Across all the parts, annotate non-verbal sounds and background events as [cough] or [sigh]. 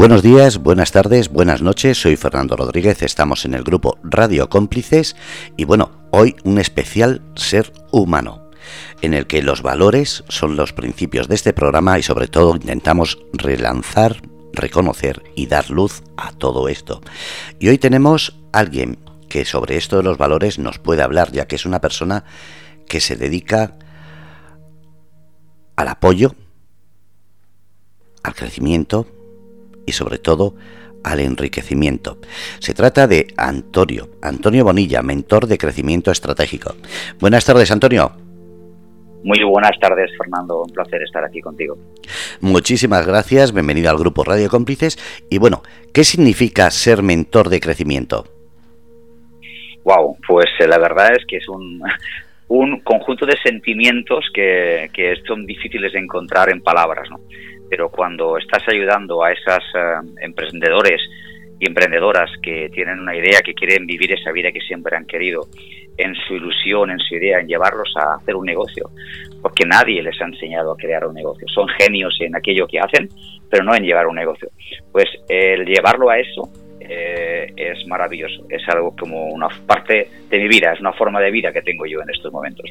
Buenos días, buenas tardes, buenas noches, soy Fernando Rodríguez, estamos en el grupo Radio Cómplices y bueno, hoy un especial ser humano, en el que los valores son los principios de este programa y sobre todo intentamos relanzar, reconocer y dar luz a todo esto. Y hoy tenemos a alguien que sobre esto de los valores nos puede hablar, ya que es una persona que se dedica al apoyo, al crecimiento, y sobre todo al enriquecimiento. Se trata de Antonio, Antonio Bonilla, mentor de crecimiento estratégico. Buenas tardes, Antonio. Muy buenas tardes, Fernando. Un placer estar aquí contigo. Muchísimas gracias. Bienvenido al grupo Radio Cómplices. Y bueno, ¿qué significa ser mentor de crecimiento? Wow, pues eh, la verdad es que es un, [laughs] un conjunto de sentimientos que, que son difíciles de encontrar en palabras, ¿no? Pero cuando estás ayudando a esos eh, emprendedores y emprendedoras que tienen una idea, que quieren vivir esa vida que siempre han querido, en su ilusión, en su idea, en llevarlos a hacer un negocio, porque nadie les ha enseñado a crear un negocio. Son genios en aquello que hacen, pero no en llevar un negocio. Pues el llevarlo a eso eh, es maravilloso, es algo como una parte de mi vida, es una forma de vida que tengo yo en estos momentos.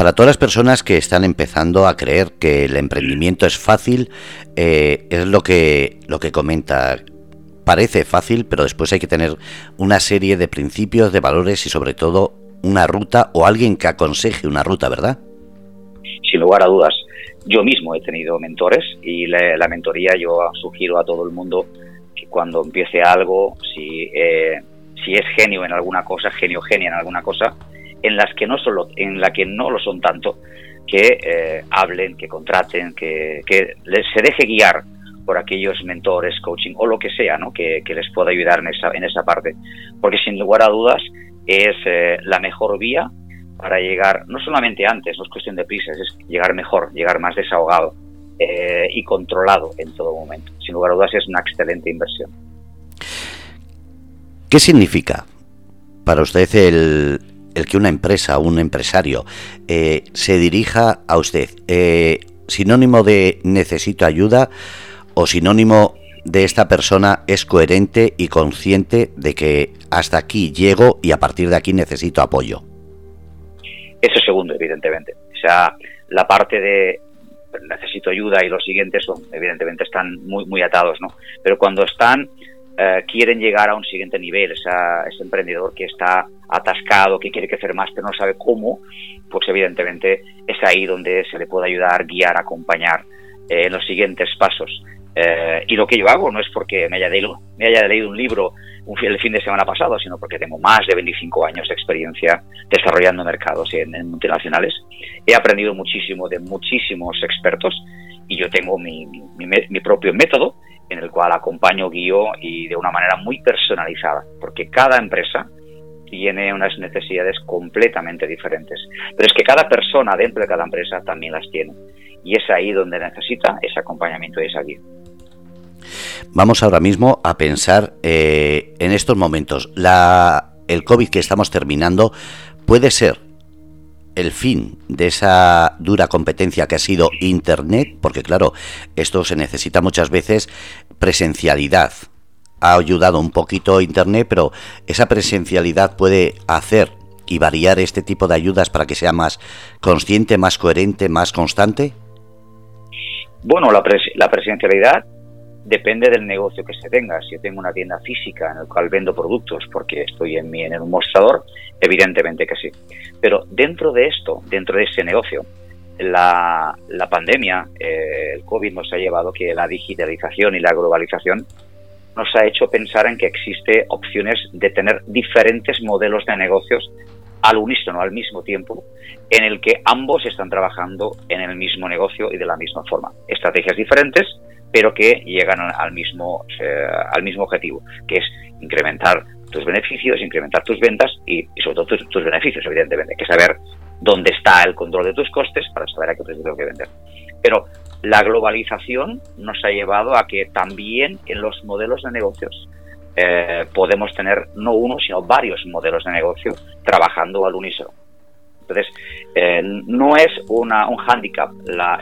Para todas las personas que están empezando a creer que el emprendimiento es fácil, eh, es lo que, lo que comenta. Parece fácil, pero después hay que tener una serie de principios, de valores y sobre todo una ruta o alguien que aconseje una ruta, ¿verdad? Sin lugar a dudas. Yo mismo he tenido mentores y la, mentoría yo sugiero a todo el mundo que cuando empiece algo, si, eh, si es genio en alguna cosa, genio genia en alguna cosa, en las que no solo, en la que no lo son tanto, que eh, hablen, que contraten, que, se deje guiar por aquellos mentores, coaching o lo que sea, ¿no? que, les pueda ayudar en esa, en esa parte. Porque sin lugar a dudas es eh, la mejor vía para llegar, no solamente antes, no es cuestión de prisas, es llegar mejor, llegar más desahogado eh, y controlado en todo momento. Sin lugar a dudas es una excelente inversión. ¿Qué significa para usted el, el que una empresa un empresario eh, se dirija a usted, eh, sinónimo de necesito ayuda o sinónimo de esta persona es coherente y consciente de que hasta aquí llego y a partir de aquí necesito apoyo. Eso segundo, evidentemente. O sea, la parte de necesito ayuda y los siguientes son, evidentemente, están muy, muy atados, ¿no? Pero cuando están eh, quieren llegar a un siguiente nivel, ese emprendedor que está atascado, que quiere crecer más, pero no sabe cómo, pues evidentemente es ahí donde se le puede ayudar, guiar, acompañar eh, en los siguientes pasos. Eh, y lo que yo hago no es porque me haya leído, un libro el fin de semana pasado, sino porque tengo más de 25 años de experiencia desarrollando mercados en, multinacionales. He aprendido muchísimo de muchísimos expertos y yo tengo mi propio método en el cual acompaño, guío y de una manera muy personalizada, porque cada empresa tiene unas necesidades completamente diferentes. Pero es que cada persona dentro de cada empresa también las tiene. Y es ahí donde necesita ese acompañamiento y esa guía. Vamos ahora mismo a pensar eh, en estos momentos. La, el COVID que estamos terminando puede ser el fin de esa dura competencia que ha sido Internet, porque claro, esto se necesita muchas veces presencialidad. Ha ayudado un poquito Internet, pero esa presencialidad puede hacer y variar este tipo de ayudas para que sea más consciente, más coherente, más constante. Bueno, la, la presencialidad depende del negocio que se tenga. Si yo tengo una tienda física en la cual vendo productos porque estoy en, mi, en un mostrador, evidentemente que sí. Pero dentro de esto, dentro de ese negocio, la, pandemia, eh, el COVID nos ha llevado que la digitalización y la globalización nos ha hecho pensar en que existe opciones de tener diferentes modelos de negocios al unísono, al mismo tiempo, en el que ambos están trabajando en el mismo negocio y de la misma forma. Estrategias diferentes, pero que llegan al mismo, eh, al mismo objetivo, que es incrementar tus beneficios, incrementar tus ventas y, sobre todo tus, beneficios, evidentemente. Hay que saber dónde está el control de tus costes para saber a qué precio tengo que vender. Pero la globalización nos ha llevado a que también en los modelos de negocios eh, podemos tener no uno, sino varios modelos de negocio trabajando al unísono. Entonces, eh, no es una, un hándicap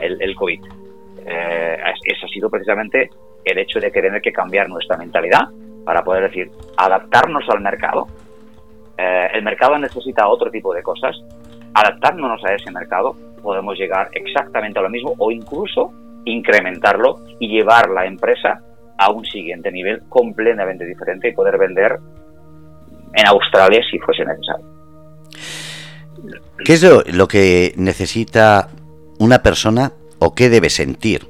el, el COVID. Eh, ese ha sido precisamente el hecho de que tener que cambiar nuestra mentalidad para poder decir, adaptarnos al mercado. Eh, el mercado necesita otro tipo de cosas. Adaptándonos a ese mercado podemos llegar exactamente a lo mismo o incluso incrementarlo y llevar la empresa a un siguiente nivel completamente diferente y poder vender en Australia si fuese necesario. ¿Qué es lo, que necesita una persona o qué debe sentir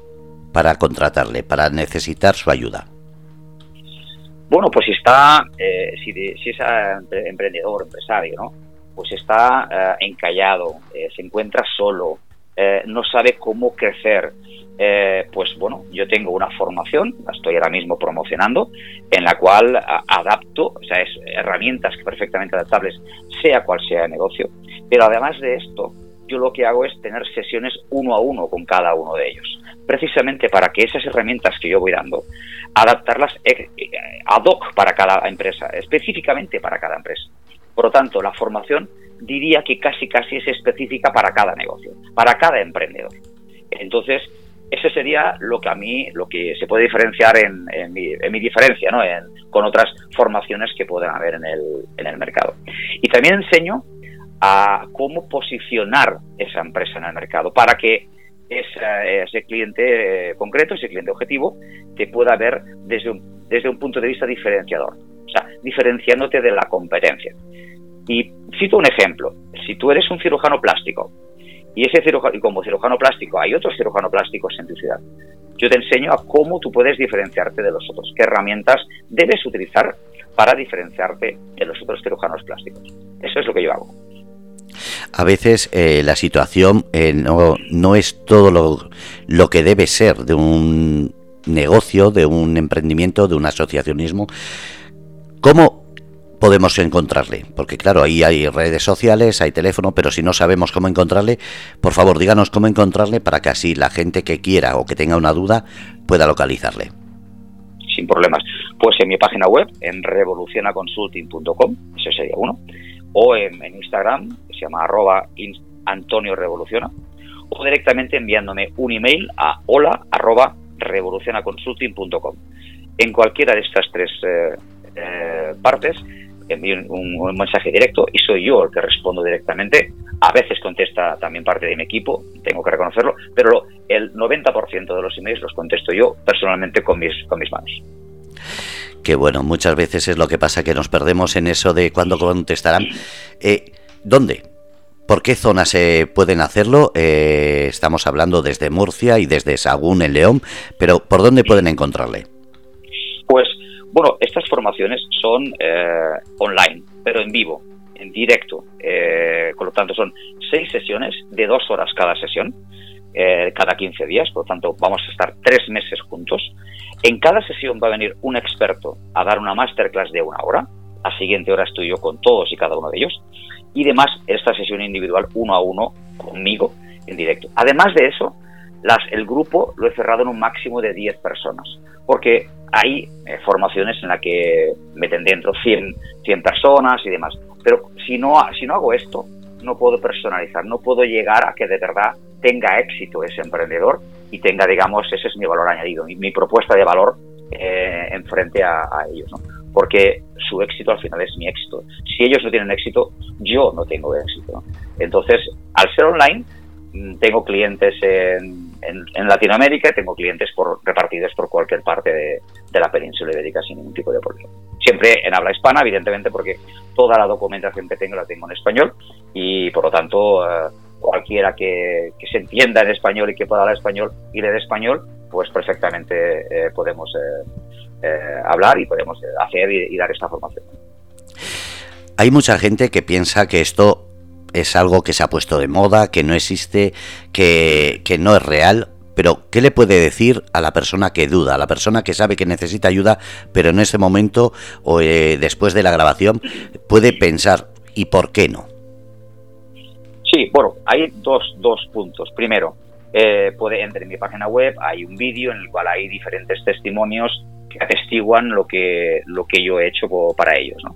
para contratarle, para necesitar su ayuda? Bueno, pues está, eh, si, es emprendedor, empresario, ¿no? Pues está eh, encallado, eh, se encuentra solo, no sabe cómo crecer, pues bueno, yo tengo una formación, la estoy ahora mismo promocionando, en la cual adapto, o sea, es herramientas perfectamente adaptables, sea cual sea el negocio, pero además de esto, yo lo que hago es tener sesiones uno a uno con cada uno de ellos, precisamente para que esas herramientas que yo voy dando, adaptarlas eh, eh, ad hoc para cada empresa, específicamente para cada empresa. Por lo tanto, la formación diría que casi casi es específica para cada negocio, para cada emprendedor. Entonces, ese sería lo que a mí, lo que se puede diferenciar en, mi, diferencia, ¿no? con otras formaciones que puedan haber en el, en el mercado. Y también enseño a cómo posicionar esa empresa en el mercado para que ese, cliente eh, concreto, ese cliente objetivo, te pueda ver desde un, desde un punto de vista diferenciador, o sea, diferenciándote de la competencia. Y cito un ejemplo, si tú eres un cirujano plástico y ese cirujano, y como cirujano plástico hay otros cirujanos plásticos en tu ciudad, yo te enseño a cómo tú puedes diferenciarte de los otros, qué herramientas debes utilizar para diferenciarte de los otros cirujanos plásticos. Eso es lo que yo hago a veces eh, la situación eh, no, no, es todo lo, lo, que debe ser de un negocio, de un emprendimiento, de un asociacionismo. ¿Cómo podemos encontrarle? Porque claro, ahí hay redes sociales, hay teléfono, pero si no sabemos cómo encontrarle, por favor díganos cómo encontrarle para que así la gente que quiera o que tenga una duda pueda localizarle. Sin problemas. Pues en mi página web, en revolucionaconsulting.com, ese sería uno o en, Instagram, que se llama arroba Antonio Revoluciona, o directamente enviándome un email a hola arroba revolucionaconsulting.com. En cualquiera de estas tres eh, eh, partes envío un, mensaje directo y soy yo el que respondo directamente. A veces contesta también parte de mi equipo, tengo que reconocerlo, pero el 90% de los emails los contesto yo personalmente con mis, con mis manos que bueno, muchas veces es lo que pasa que nos perdemos en eso de cuándo contestarán. Eh, ¿Dónde? ¿Por qué zonas se pueden hacerlo? Eh, estamos hablando desde Murcia y desde Sagún en León, pero ¿por dónde pueden encontrarle? Pues bueno, estas formaciones son eh, online, pero en vivo, en directo. por lo tanto, son seis sesiones de dos horas cada sesión, cada 15 días. Por lo tanto, vamos a estar tres meses juntos. En cada sesión va a venir un experto a dar una masterclass de una hora. La siguiente hora estoy yo con todos y cada uno de ellos. Y además, esta sesión individual uno a uno conmigo en directo. Además de eso, el grupo lo he cerrado en un máximo de 10 personas. Porque hay eh, formaciones en las que meten dentro 100, 100 personas y demás. Pero si no, si no hago esto, no puedo personalizar, no puedo llegar a que de verdad tenga éxito ese emprendedor y tenga, digamos, ese es mi valor añadido, mi, propuesta de valor eh, en frente a, ellos, ¿no? Porque su éxito al final es mi éxito. Si ellos no tienen éxito, yo no tengo éxito. Entonces, al ser online, mm, tengo clientes en, en, Latinoamérica y tengo clientes por, repartidos por cualquier parte de, la península ibérica sin ningún tipo de problema. Siempre en habla hispana, evidentemente, porque toda la documentación que tengo la tengo en español y, por lo tanto, eh, cualquiera que, se entienda en español y que pueda hablar español y le dé español, pues perfectamente eh, podemos eh, eh, hablar y podemos hacer y, dar esta formación. Hay mucha gente que piensa que esto es algo que se ha puesto de moda, que no existe, que, que no es real. Pero, ¿qué le puede decir a la persona que duda, a la persona que sabe que necesita ayuda, pero en ese momento o después de la grabación puede pensar, ¿y por qué no? Sí, bueno, hay dos, dos puntos. Primero, eh, puede entrar en mi página web, hay un vídeo en el cual hay diferentes testimonios que atestiguan lo que, lo que yo he hecho para ellos. ¿no?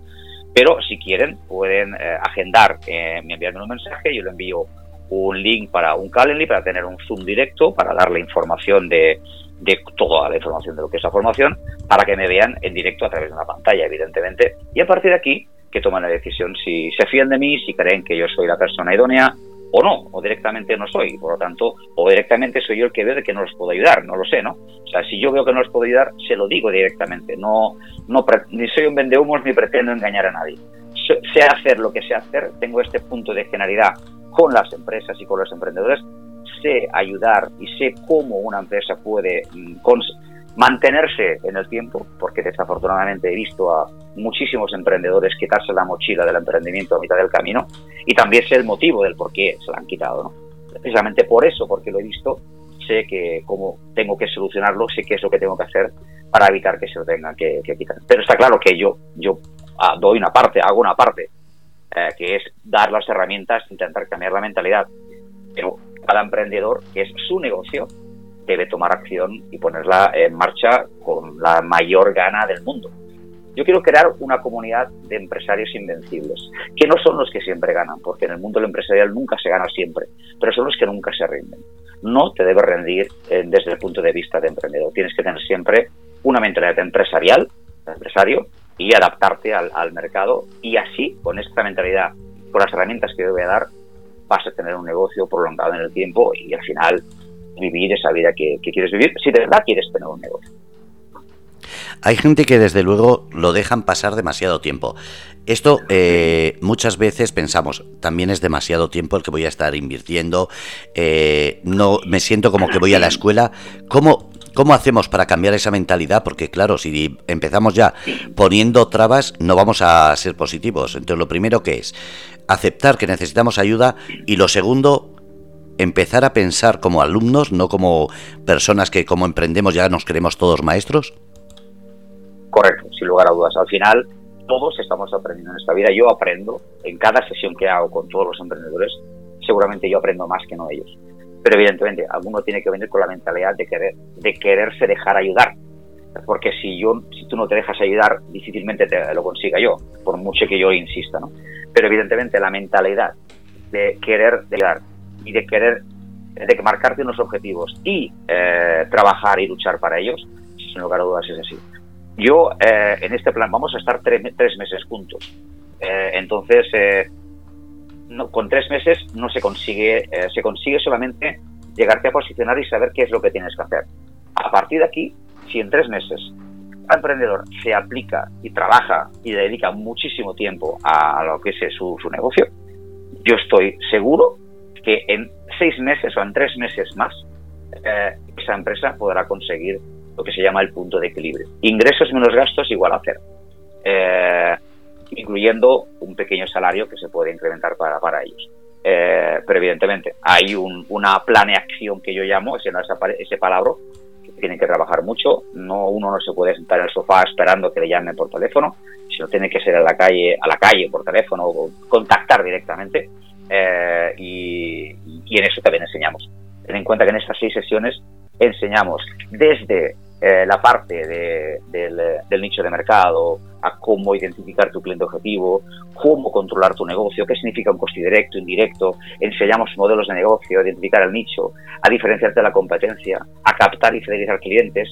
Pero si quieren, pueden eh, agendar, eh, me envían un mensaje, yo le envío un link para un Calendly, para tener un Zoom directo, para darle información de, de toda la información de lo que es la formación para que me vean en directo a través de una pantalla, evidentemente. Y a partir de aquí, que toman la decisión si se fían de mí, si creen que yo soy la persona idónea o no, o directamente no soy. Por lo tanto, o directamente soy yo el que ve que no los puedo ayudar, no lo sé, ¿no? O sea, si yo veo que no los puedo ayudar, se lo digo directamente. No, no ni soy un vendehumos ni pretendo engañar a nadie. Sé hacer lo que sé hacer, tengo este punto de generalidad con las empresas y con los emprendedores, sé ayudar y sé cómo una empresa puede mm, mantenerse en el tiempo, porque desafortunadamente he visto a muchísimos emprendedores quitarse la mochila del emprendimiento a mitad del camino y también sé el motivo del por qué se la han quitado. ¿no? Precisamente por eso, porque lo he visto, sé que cómo tengo que solucionarlo, sé qué es lo que tengo que hacer para evitar que se lo tengan que, quitar. Pero está claro que yo, yo ah, doy una parte, hago una parte, eh, que es dar las herramientas, intentar cambiar la mentalidad. Pero cada emprendedor, que es su negocio, debe tomar acción y ponerla en marcha con la mayor gana del mundo. Yo quiero crear una comunidad de empresarios invencibles, que no son los que siempre ganan, porque en el mundo empresarial nunca se gana siempre, pero son los que nunca se rinden. No te debes rendir eh, desde el punto de vista de emprendedor. Tienes que tener siempre una mentalidad empresarial, empresario, y adaptarte al, mercado. Y así, con esta mentalidad, con las herramientas que yo voy a dar, vas a tener un negocio prolongado en el tiempo y al final vivir esa vida que, quieres vivir, si de verdad quieres tener un negocio. Hay gente que desde luego lo dejan pasar demasiado tiempo. Esto eh, muchas veces pensamos, también es demasiado tiempo el que voy a estar invirtiendo, eh, no me siento como que voy a la escuela. ¿Cómo, ¿Cómo hacemos para cambiar esa mentalidad? Porque claro, si empezamos ya poniendo trabas, no vamos a ser positivos. Entonces, lo primero que es aceptar que necesitamos ayuda y lo segundo, empezar a pensar como alumnos, no como personas que como emprendemos ya nos queremos todos maestros? Correcto, sin lugar a dudas. Al final, todos estamos aprendiendo en esta vida. Yo aprendo en cada sesión que hago con todos los emprendedores, seguramente yo aprendo más que no ellos. Pero evidentemente, alguno tiene que venir con la mentalidad de querer, de quererse dejar ayudar. Porque si yo, si tú no te dejas ayudar, difícilmente te lo consiga yo, por mucho que yo insista, ¿no? Pero evidentemente la mentalidad de querer ayudar, y de querer, de marcarte unos objetivos y eh, trabajar y luchar para ellos, sin lugar a dudas es así. Yo eh, en este plan vamos a estar tres, meses juntos. Eh, entonces, no, con tres meses no se consigue, se consigue solamente llegarte a posicionar y saber qué es lo que tienes que hacer. A partir de aquí, si en tres meses el emprendedor se aplica y trabaja y dedica muchísimo tiempo a, lo que es su, su negocio, yo estoy seguro que en seis meses o en tres meses más eh, esa empresa podrá conseguir lo que se llama el punto de equilibrio. Ingresos menos gastos igual a cero, eh, incluyendo un pequeño salario que se puede incrementar para, para ellos. Eh, pero evidentemente hay un, una planeación que yo llamo, ese, ese palabra, que tienen que trabajar mucho. No, uno no se puede sentar en el sofá esperando que le llamen por teléfono, sino tiene que ser a la calle, a la calle por teléfono o contactar directamente eh, y, en eso también enseñamos. Ten en cuenta que en estas seis sesiones enseñamos desde eh, la parte del, nicho de mercado, a cómo identificar tu cliente objetivo, cómo controlar tu negocio, qué significa un coste directo, indirecto, enseñamos modelos de negocio, a identificar el nicho, a diferenciarte de la competencia, a captar y fidelizar clientes,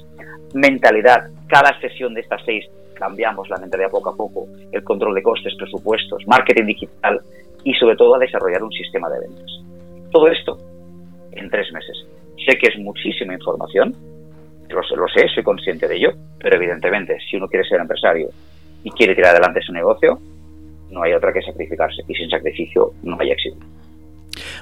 mentalidad, cada sesión de estas seis cambiamos la mentalidad poco a poco, el control de costes, presupuestos, marketing digital, y sobre todo a desarrollar un sistema de ventas. Todo esto en tres meses. Sé que es muchísima información, lo, lo sé, soy consciente de ello, pero evidentemente si uno quiere ser empresario y quiere tirar adelante su negocio, no hay otra que sacrificarse y sin sacrificio no hay éxito.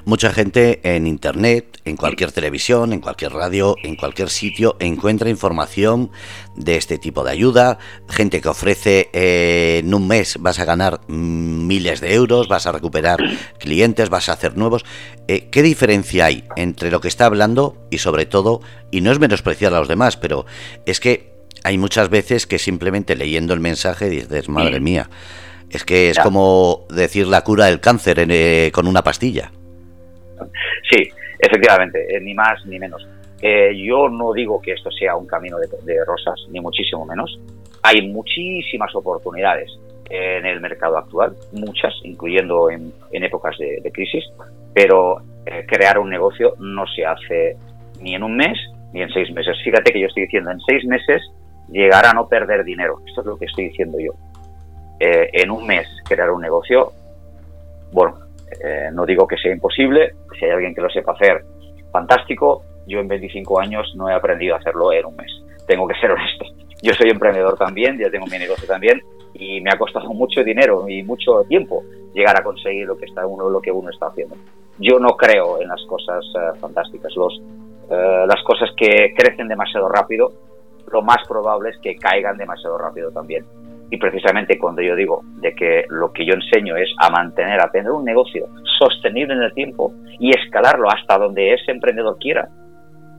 Mucha gente en Internet, en cualquier televisión, en cualquier radio, en cualquier sitio, encuentra información de este tipo de ayuda. Gente que ofrece eh, en un mes vas a ganar miles de euros, vas a recuperar clientes, vas a hacer nuevos. Eh, ¿Qué diferencia hay entre lo que está hablando y sobre todo, y no es menospreciar a los demás, pero es que hay muchas veces que simplemente leyendo el mensaje dices, madre mía, es que es como decir la cura del cáncer eh, con una pastilla. Sí, efectivamente, eh, ni más ni menos. Eh, yo no digo que esto sea un camino de, rosas, ni muchísimo menos. Hay muchísimas oportunidades en el mercado actual, muchas, incluyendo en, épocas de, crisis, pero eh, crear un negocio no se hace ni en un mes ni en seis meses. Fíjate que yo estoy diciendo, en seis meses llegar a no perder dinero. Esto es lo que estoy diciendo yo. En un mes crear un negocio, bueno, eh, no digo que sea imposible, si hay alguien que lo sepa hacer, fantástico. Yo en 25 años no he aprendido a hacerlo en un mes. Tengo que ser [laughs] honesto. Yo soy emprendedor también, ya tengo mi negocio también y me ha costado mucho dinero y mucho tiempo llegar a conseguir lo que está uno lo que uno está haciendo. Yo no creo en las cosas eh, fantásticas. Los, las cosas que crecen demasiado rápido lo más probable es que caigan demasiado rápido también. Y precisamente cuando yo digo de que lo que yo enseño es a mantener, a tener un negocio sostenible en el tiempo y escalarlo hasta donde ese emprendedor quiera,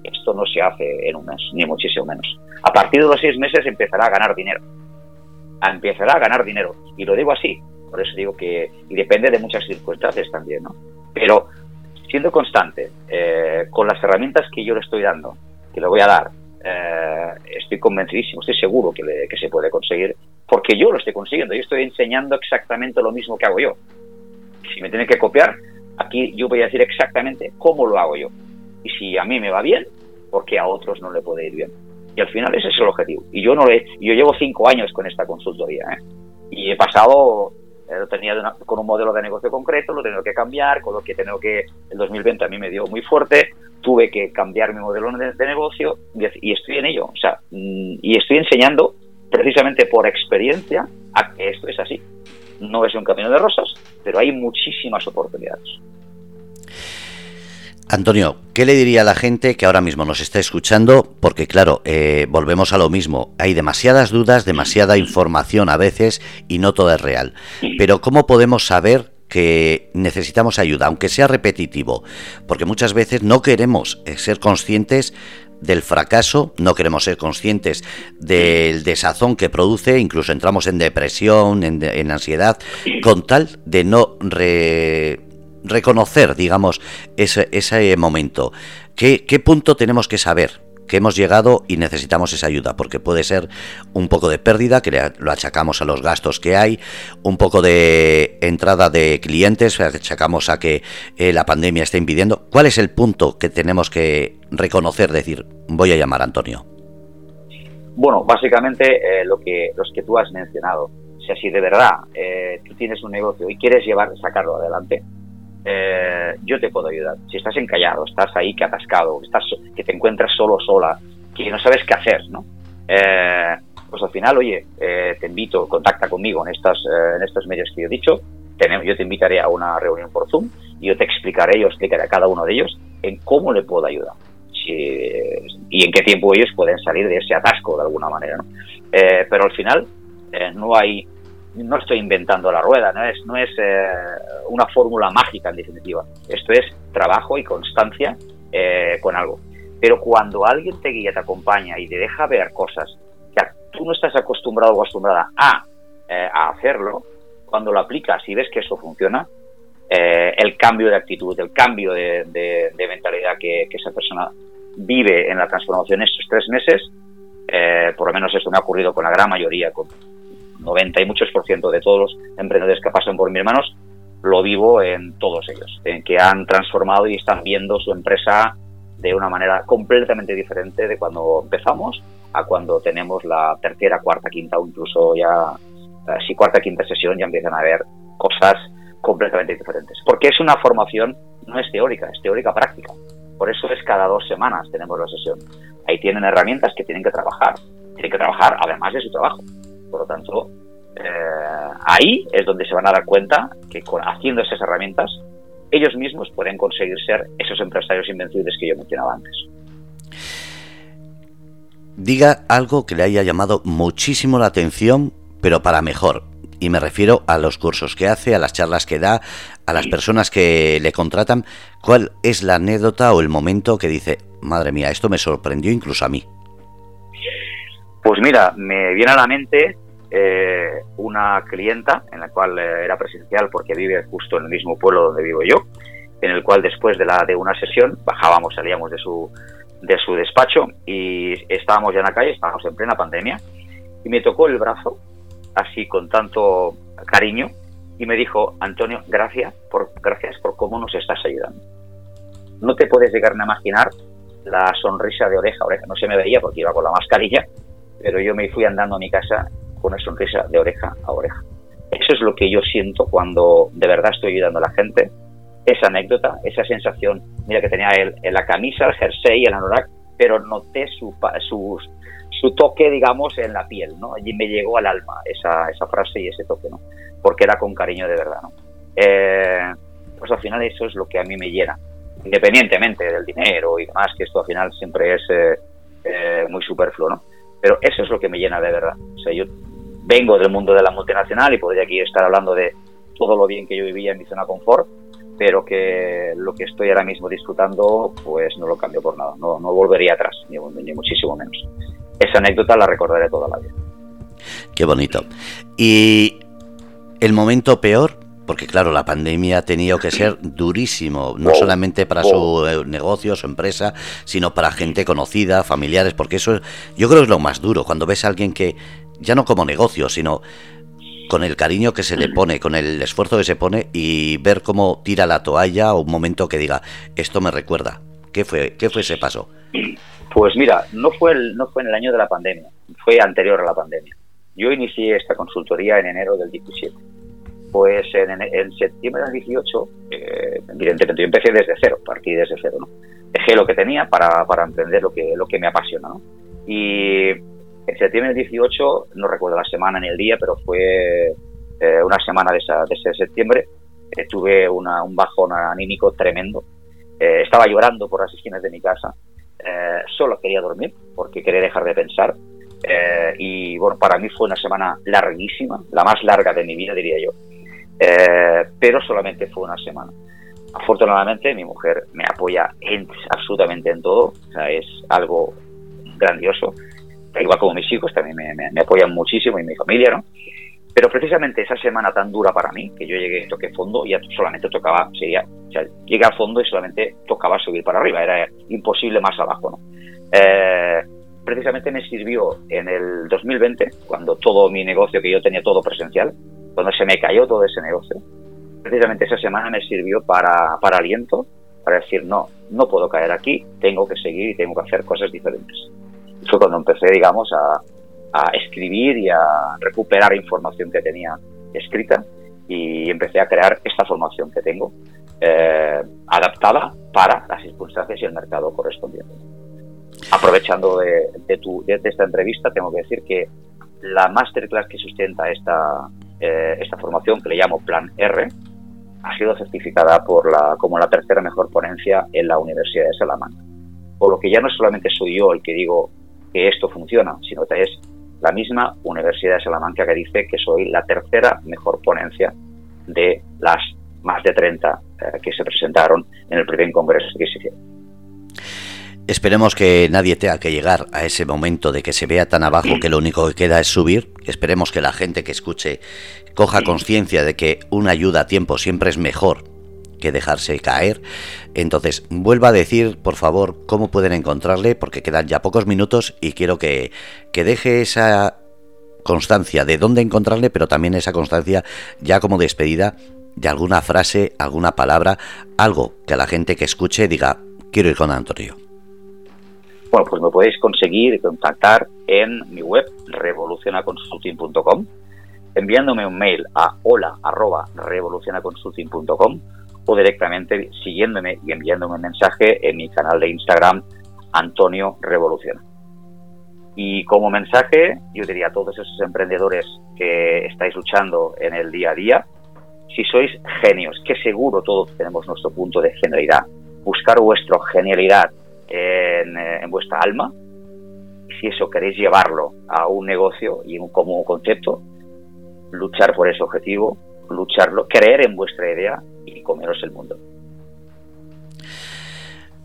esto no se hace en un mes, ni muchísimo menos. A partir de los seis meses empezará a ganar dinero. Empezará a ganar dinero. Y lo digo así, por eso digo que y depende de muchas circunstancias también, ¿no? Pero siendo constante, eh, con las herramientas que yo le estoy dando, que le voy a dar, eh, estoy convencidísimo, estoy seguro que, se puede conseguir, porque yo lo estoy consiguiendo, yo estoy enseñando exactamente lo mismo que hago yo. Si me tienen que copiar, aquí yo voy a decir exactamente cómo lo hago yo. Y si a mí me va bien, porque a otros no le puede ir bien. Y al final ese es el objetivo. Y yo no le, yo llevo cinco años con esta consultoría, ¿eh? y he pasado eh, lo tenía con un modelo de negocio concreto, lo he tenido que cambiar, con lo que he tenido que, el 2020 a mí me dio muy fuerte, tuve que cambiar mi modelo de, negocio y, estoy en ello. O sea, mm, y estoy enseñando precisamente por experiencia a que esto es así. No es un camino de rosas, pero hay muchísimas oportunidades. Antonio, ¿qué le diría a la gente que ahora mismo nos está escuchando? Porque claro, eh, volvemos a lo mismo. Hay demasiadas dudas, demasiada información a veces y no todo es real. Pero ¿cómo podemos saber que necesitamos ayuda, aunque sea repetitivo, porque muchas veces no queremos eh, ser conscientes del fracaso, no queremos ser conscientes del desazón que produce, incluso entramos en depresión, en, ansiedad, con tal de no reconocer, digamos, ese, momento. ¿Qué, ¿Qué punto tenemos que saber? Que hemos llegado y necesitamos esa ayuda, porque puede ser un poco de pérdida, que lo achacamos a los gastos que hay, un poco de entrada de clientes, achacamos a que eh, la pandemia está impidiendo. ¿Cuál es el punto que tenemos que reconocer, decir, voy a llamar a Antonio? Bueno, básicamente eh, lo que, los que tú has mencionado. O sea, si de verdad eh, tú tienes un negocio y quieres llevar, sacarlo adelante, eh, yo te puedo ayudar. Si estás encallado, estás ahí que atascado, estás, que te encuentras solo, sola, que no sabes qué hacer, ¿no? Eh, pues al final, oye, eh, te invito, contacta conmigo en, estas, en estos medios que yo he dicho, yo te invitaré a una reunión por Zoom y yo te explicaré, yo explicaré a cada uno de ellos en cómo le puedo ayudar y en qué tiempo ellos pueden salir de ese atasco de alguna manera. ¿no? pero al final no hay no estoy inventando la rueda, no es, no es eh, una fórmula mágica en definitiva. Esto es trabajo y constancia eh, con algo. Pero cuando alguien te guía, te acompaña y te deja ver cosas que tú no estás acostumbrado o acostumbrada a, eh, a hacerlo, cuando lo aplicas y ves que eso funciona, el cambio de actitud, el cambio de, mentalidad que, esa persona vive en la transformación estos tres meses, por lo menos esto me ha ocurrido con la gran mayoría, con 90 y muchos por ciento de todos los emprendedores que pasan por mis manos, lo vivo en todos ellos, en que han transformado y están viendo su empresa de una manera completamente diferente de cuando empezamos a cuando tenemos la tercera, cuarta, quinta o incluso ya, eh, si cuarta, quinta sesión ya empiezan a ver cosas completamente diferentes. Porque es una formación, no es teórica, es teórica práctica. Por eso es cada dos semanas tenemos la sesión. Ahí tienen herramientas que tienen que trabajar. Tienen que trabajar además de su trabajo. Por lo tanto, eh, ahí es donde se van a dar cuenta que con, haciendo esas herramientas, ellos mismos pueden conseguir ser esos empresarios invencibles que yo mencionaba antes. Diga algo que le haya llamado muchísimo la atención, pero para mejor. Y me refiero a los cursos que hace, a las charlas que da, a las personas que le contratan. ¿Cuál es la anécdota o el momento que dice, madre mía, esto me sorprendió incluso a mí? Pues mira, me viene a la mente eh, una clienta, en la cual eh, era presencial porque vive justo en el mismo pueblo donde vivo yo, en el cual después de, una sesión bajábamos, salíamos de su, de su despacho y estábamos ya en la calle, estábamos en plena pandemia, y me tocó el brazo, así con tanto cariño, y me dijo, Antonio, gracias por, gracias por cómo nos estás ayudando. No te puedes llegar a imaginar la sonrisa de oreja oreja. No se me veía porque iba con la mascarilla, pero yo me fui andando a mi casa con una sonrisa de oreja a oreja. Eso es lo que yo siento cuando de verdad estoy ayudando a la gente. Esa anécdota, esa sensación, mira que tenía él en la camisa, el jersey, el anorak, pero noté su, su, su toque, digamos, en la piel, ¿no? Y me llegó al alma esa, frase y ese toque, ¿no? Porque era con cariño de verdad, ¿no? Eh, pues al final eso es lo que a mí me llena, independientemente del dinero y demás, que esto al final siempre es eh, eh, muy superfluo, ¿no? Pero eso es lo que me llena de verdad. O sea, yo vengo del mundo de la multinacional y podría aquí estar hablando de todo lo bien que yo vivía en mi zona confort, pero que lo que estoy ahora mismo disfrutando, pues no lo cambio por nada, no, no volvería atrás, ni, ni muchísimo menos. Esa anécdota la recordaré toda la vida. Qué bonito. Y el momento peor, porque claro, la pandemia ha tenido que ser durísimo, no solamente para su eh, negocio, su empresa, sino para gente conocida, familiares, porque eso yo creo que es lo más duro, cuando ves a alguien que, ya no como negocio, sino con el cariño que se le pone, con el esfuerzo que se pone y ver cómo tira la toalla o un momento que diga, esto me recuerda. ¿Qué fue, qué fue ese paso? Pues mira, no fue, el, no fue en el año de la pandemia, fue anterior a la pandemia. Yo inicié esta consultoría en enero del 17 pues en, septiembre del 18, eh, evidentemente yo empecé desde cero, partí desde cero, ¿no? Dejé lo que tenía para, para emprender lo que, lo que me apasiona, ¿no? Y en septiembre del 18, no recuerdo la semana ni el día, pero fue eh, una semana de, esa, de ese septiembre, eh, tuve una, un bajón anímico tremendo. Eh, estaba llorando por las esquinas de mi casa, solo quería dormir porque quería dejar de pensar. y bueno, para mí fue una semana larguísima, la más larga de mi vida, diría yo eh, pero solamente fue una semana. Afortunadamente mi mujer me apoya en, absolutamente en todo, o sea, es algo grandioso, igual como mis hijos también me, apoyan muchísimo y mi familia, ¿no? Pero precisamente esa semana tan dura para mí, que yo llegué, toqué fondo, ya solamente tocaba, sería, o sea, llegué a fondo y solamente tocaba subir para arriba, era imposible más abajo, ¿no? Eh, precisamente me sirvió en el 2020, cuando todo mi negocio, que yo tenía todo presencial, cuando se me cayó todo ese negocio, precisamente esa semana me sirvió para, para aliento, para decir, no, no puedo caer aquí, tengo que seguir y tengo que hacer cosas diferentes. Fue cuando empecé, digamos, a, escribir y a recuperar información que tenía escrita y empecé a crear esta formación que tengo, eh, adaptada para las circunstancias y el mercado correspondiente. Aprovechando de, de, tu, de esta entrevista, tengo que decir que la masterclass que sustenta esta, eh, esta formación que le llamo Plan R ha sido certificada por la, como la tercera mejor ponencia en la Universidad de Salamanca. Por lo que ya no solamente soy yo el que digo que esto funciona, sino que es la misma Universidad de Salamanca que dice que soy la tercera mejor ponencia de las más de 30 eh, que se presentaron en el primer congreso que se hicieron. Esperemos que nadie tenga que llegar a ese momento de que se vea tan abajo que lo único que queda es subir. Esperemos que la gente que escuche coja conciencia de que una ayuda a tiempo siempre es mejor que dejarse caer. Entonces, vuelva a decir, por favor, cómo pueden encontrarle, porque quedan ya pocos minutos y quiero que, que deje esa constancia de dónde encontrarle, pero también esa constancia ya como despedida de alguna frase, alguna palabra, algo que a la gente que escuche diga, quiero ir con Antonio. Bueno, pues me podéis conseguir contactar en mi web revolucionaconsulting.com, enviándome un mail a hola@revolucionaconsulting.com o directamente siguiéndome y enviándome un mensaje en mi canal de Instagram Antonio Revoluciona. Y como mensaje, yo diría a todos esos emprendedores que estáis luchando en el día a día, si sois genios, que seguro todos tenemos nuestro punto de genialidad, buscar vuestra genialidad en, vuestra alma. Si eso queréis llevarlo a un negocio y un, como concepto, luchar por ese objetivo, lucharlo, creer en vuestra idea y comeros el mundo.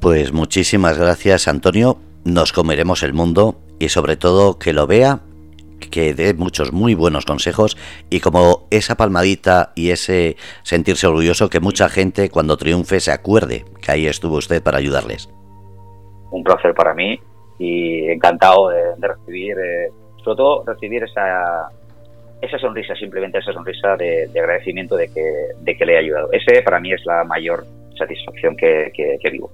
Pues muchísimas gracias Antonio, nos comeremos el mundo y sobre todo que lo vea, que dé muchos muy buenos consejos y como esa palmadita y ese sentirse orgulloso que mucha gente cuando triunfe se acuerde que ahí estuvo usted para ayudarles un placer para mí y encantado de, recibir, eh, sobre todo recibir esa, esa sonrisa, simplemente esa sonrisa de, agradecimiento de que, de que le he ayudado. Ese para mí es la mayor satisfacción que, que, vivo.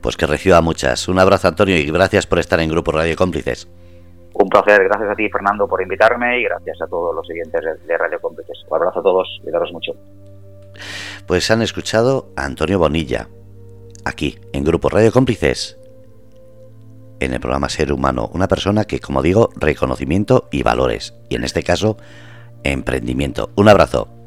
Pues que reciba muchas. Un abrazo, Antonio, y gracias por estar en Grupo Radio Cómplices. Un placer, gracias a ti, Fernando, por invitarme y gracias a todos los siguientes de Radio Cómplices. Un abrazo a todos, cuidaros mucho. Pues han escuchado a Antonio Bonilla, aquí, en Grupo Radio Cómplices, en el programa Ser Humano, una persona que, como digo, reconocimiento y valores, y en este caso, emprendimiento. Un abrazo.